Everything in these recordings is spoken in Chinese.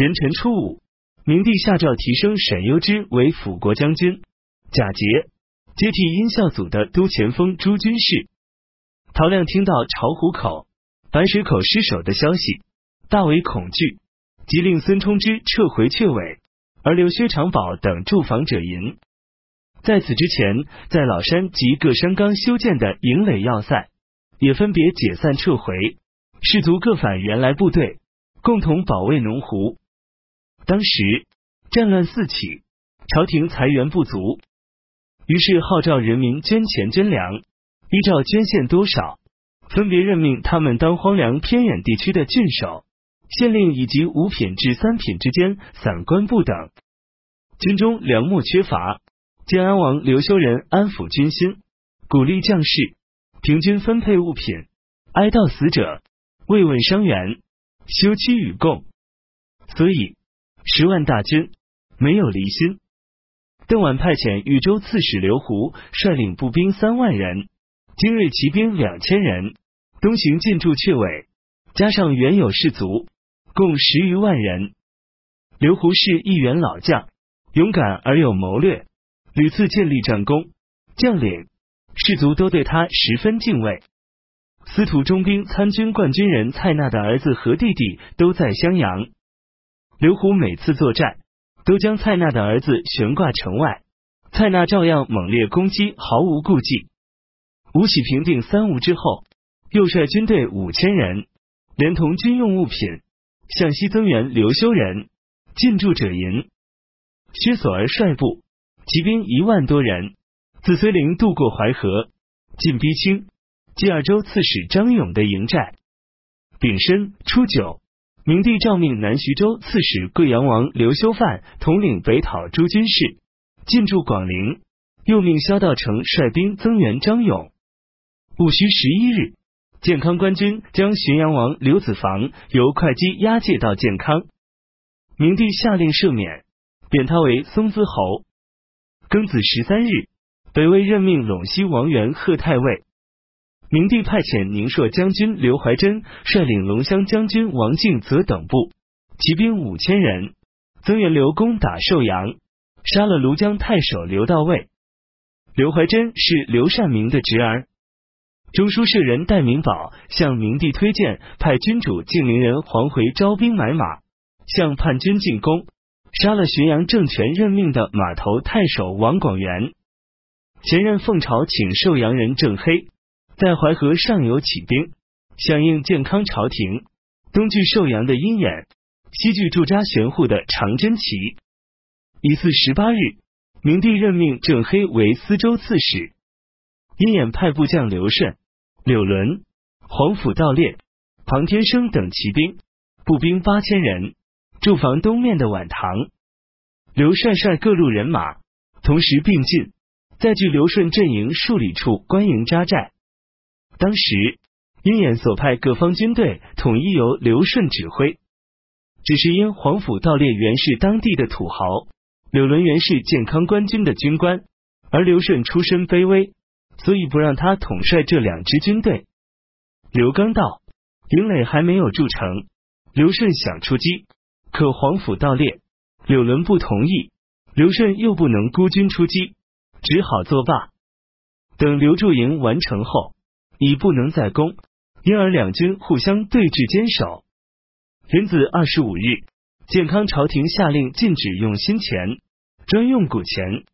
壬辰初五，明帝下诏提升沈攸之为辅国将军，贾节接替殷孝祖的都前锋诸军事。陶亮听到巢湖口、白水口失守的消息，大为恐惧，即令孙冲之撤回阙尾，而留薛长宝等驻防者营。在此之前，在老山及各山冈修建的营垒要塞，也分别解散撤回，士卒各返原来部队，共同保卫农湖。当时战乱四起，朝廷财源不足，于是号召人民捐钱捐粮，依照捐献多少，分别任命他们当荒凉偏远地区的郡守、县令以及五品至三品之间散官部等。军中粮秣缺乏。建安王刘修仁安抚军心，鼓励将士平均分配物品，哀悼死者，慰问伤员，休戚与共。所以十万大军没有离心。邓婉派遣豫州刺史刘胡率领步兵三万人，精锐骑兵两千人，东行进驻阙尾，加上原有士卒，共十余万人。刘胡是一员老将，勇敢而有谋略。屡次建立战功，将领士卒都对他十分敬畏。司徒中兵参军冠军人蔡纳的儿子和弟弟都在襄阳。刘胡每次作战，都将蔡纳的儿子悬挂城外，蔡纳照样猛烈攻击，毫无顾忌。吴起平定三吴之后，又率军队五千人，连同军用物品，向西增援刘修仁，进驻者营。薛索儿率部。骑兵一万多人，自绥陵渡过淮河，进逼清。济二州刺史张勇的营寨。丙申初九，明帝诏命南徐州刺史贵阳王刘修范统领北讨诸军事，进驻广陵。又命萧道成率兵增援张勇。戊戌十一日，建康官军将浔阳王刘子房由会稽押解到建康，明帝下令赦免，贬他为松滋侯。庚子十三日，北魏任命陇西王元贺太尉。明帝派遣宁朔将军刘怀真率领龙骧将军王敬泽等部骑兵五千人，增援刘攻打寿阳，杀了庐江太守刘道尉。刘怀真是刘善明的侄儿。中书舍人戴明宝向明帝推荐派君主敬陵人黄回招兵买马，向叛军进攻。杀了浔阳政权任命的码头太守王广元，前任奉朝请寿阳人郑黑在淮河上游起兵，响应建康朝廷，东据寿阳的鹰眼，西据驻扎玄户的长真旗。乙巳十八日，明帝任命郑黑为司州刺史，鹰眼派部将刘顺、柳伦、黄甫道烈、庞天生等骑兵，步兵八千人。驻防东面的晚唐，刘帅率各路人马同时并进，在距刘顺阵营数里处关营扎寨。当时鹰眼所派各方军队统一由刘顺指挥，只是因黄甫道烈原是当地的土豪，柳伦原是健康官军的军官，而刘顺出身卑微，所以不让他统帅这两支军队。刘刚到营垒还没有筑成，刘顺想出击。可黄甫盗猎，柳伦不同意，刘顺又不能孤军出击，只好作罢。等刘驻营完成后，已不能再攻，因而两军互相对峙坚守。元子二十五日，建康朝廷下令禁止用新钱，专用古钱。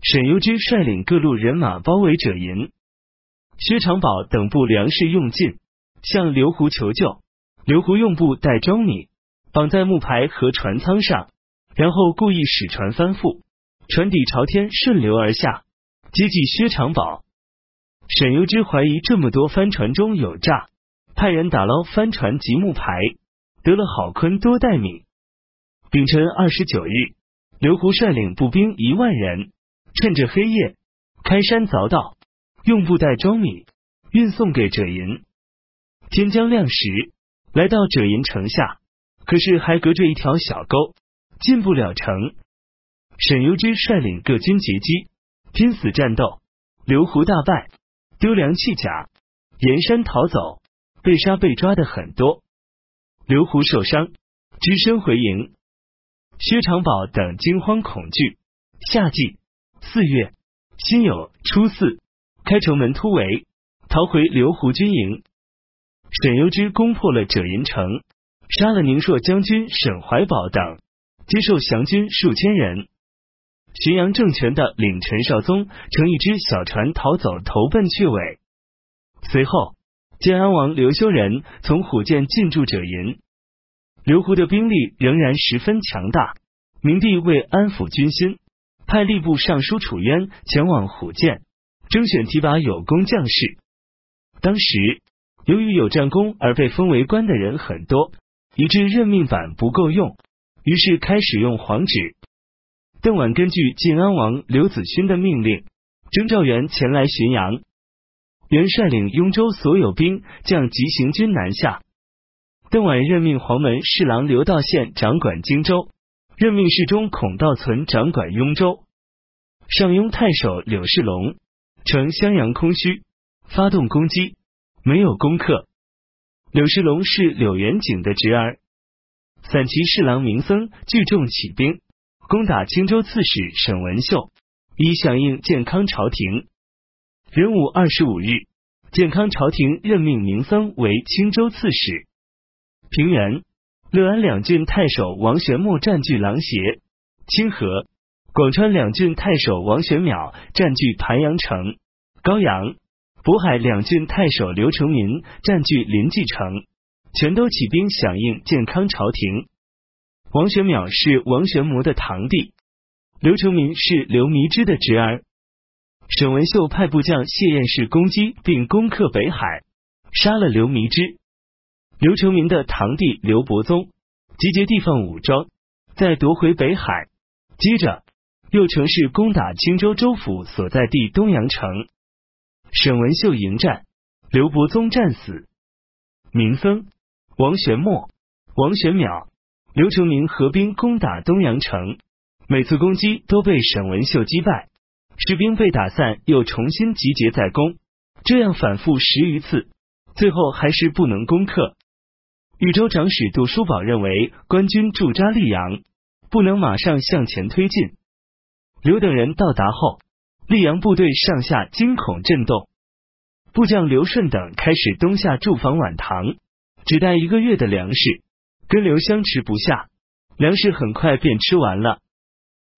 沈攸之率领各路人马包围者营，薛长宝等部粮食用尽，向刘胡求救。刘胡用布袋装米。绑在木牌和船舱上，然后故意使船翻覆，船底朝天顺流而下，接济薛长宝。沈攸之怀疑这么多帆船中有诈，派人打捞帆船及木牌，得了好坤多袋米。丙辰二十九日，刘胡率领步兵一万人，趁着黑夜开山凿道，用布袋装米，运送给者银。天将亮时，来到者银城下。可是还隔着一条小沟，进不了城。沈攸之率领各军截击，拼死战斗，刘胡大败，丢粮弃甲，沿山逃走，被杀被抓的很多。刘胡受伤，只身回营。薛长宝等惊慌恐惧。夏季四月辛酉初四，开城门突围，逃回刘胡军营。沈攸之攻破了赭银城，杀了宁朔将军沈怀宝等，接受降军数千人。浔阳政权的领陈少宗乘一只小船逃走，投奔去尾。随后，建安王刘修仁从虎涧进驻赭银。刘胡的兵力仍然十分强大。明帝为安抚军心，派吏部尚书楚渊前往虎涧，征选提拔有功将士。当时，由于有战功而被封为官的人很多，以致任命板不够用，于是开始用黄纸。邓婉根据晋安王刘子勋的命令，征召元前来浔阳。元率领雍州所有兵将急行军南下。邓婉任命黄门侍郎刘道宪掌管荆州。任命侍中孔道存掌管雍州，上庸太守柳世龙乘襄阳空虚，发动攻击，没有攻克。柳世龙是柳元景的侄儿。散骑侍郎明僧聚众起兵，攻打青州刺史沈文秀，以响应建康朝廷。壬午二十五日，建康朝廷任命明僧为青州刺史。平原。乐安两郡太守王玄谟占据琅邪、清河；广川两郡太守王玄邈占据盘阳城、高阳；渤海两郡太守刘成民占据临济城，全都起兵响应建康朝廷。王玄邈是王玄谟的堂弟，刘成民是刘弥之的侄儿。沈文秀派部将谢彦士攻击并攻克北海，杀了刘弥之。刘成民的堂弟刘伯宗集结地方武装，再夺回北海，接着又乘势攻打青州州府所在地东阳城。沈文秀迎战，刘伯宗战死。明僧王玄谟、王玄邈、刘成明合兵攻打东阳城，每次攻击都被沈文秀击败，士兵被打散，又重新集结再攻，这样反复十余次，最后还是不能攻克。豫州长史杜叔宝认为，官军驻扎溧阳，不能马上向前推进。刘等人到达后，溧阳部队上下惊恐震动。部将刘顺等开始东下驻防宛塘，只带一个月的粮食，跟刘相持不下，粮食很快便吃完了。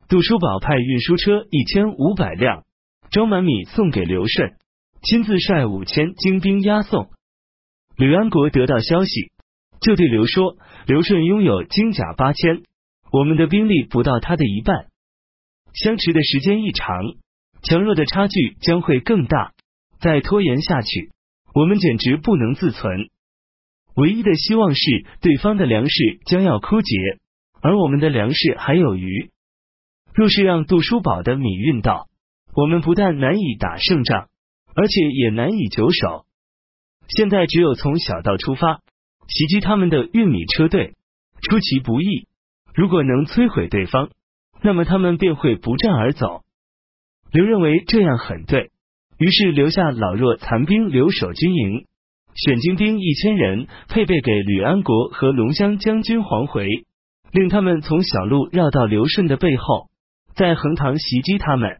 杜叔宝派运输车一千五百辆，装满米送给刘顺，亲自率五千精兵押送。吕安国得到消息。就对刘说：“刘顺拥有精甲八千，我们的兵力不到他的一半。相持的时间一长，强弱的差距将会更大。再拖延下去，我们简直不能自存。唯一的希望是对方的粮食将要枯竭，而我们的粮食还有余。若是让杜叔宝的米运到，我们不但难以打胜仗，而且也难以久守。现在只有从小道出发。”袭击他们的运米车队出其不意，如果能摧毁对方，那么他们便会不战而走。刘认为这样很对，于是留下老弱残兵留守军营，选精兵一千人配备给吕安国和龙骧将军黄回，令他们从小路绕到刘顺的背后，在横塘袭击他们。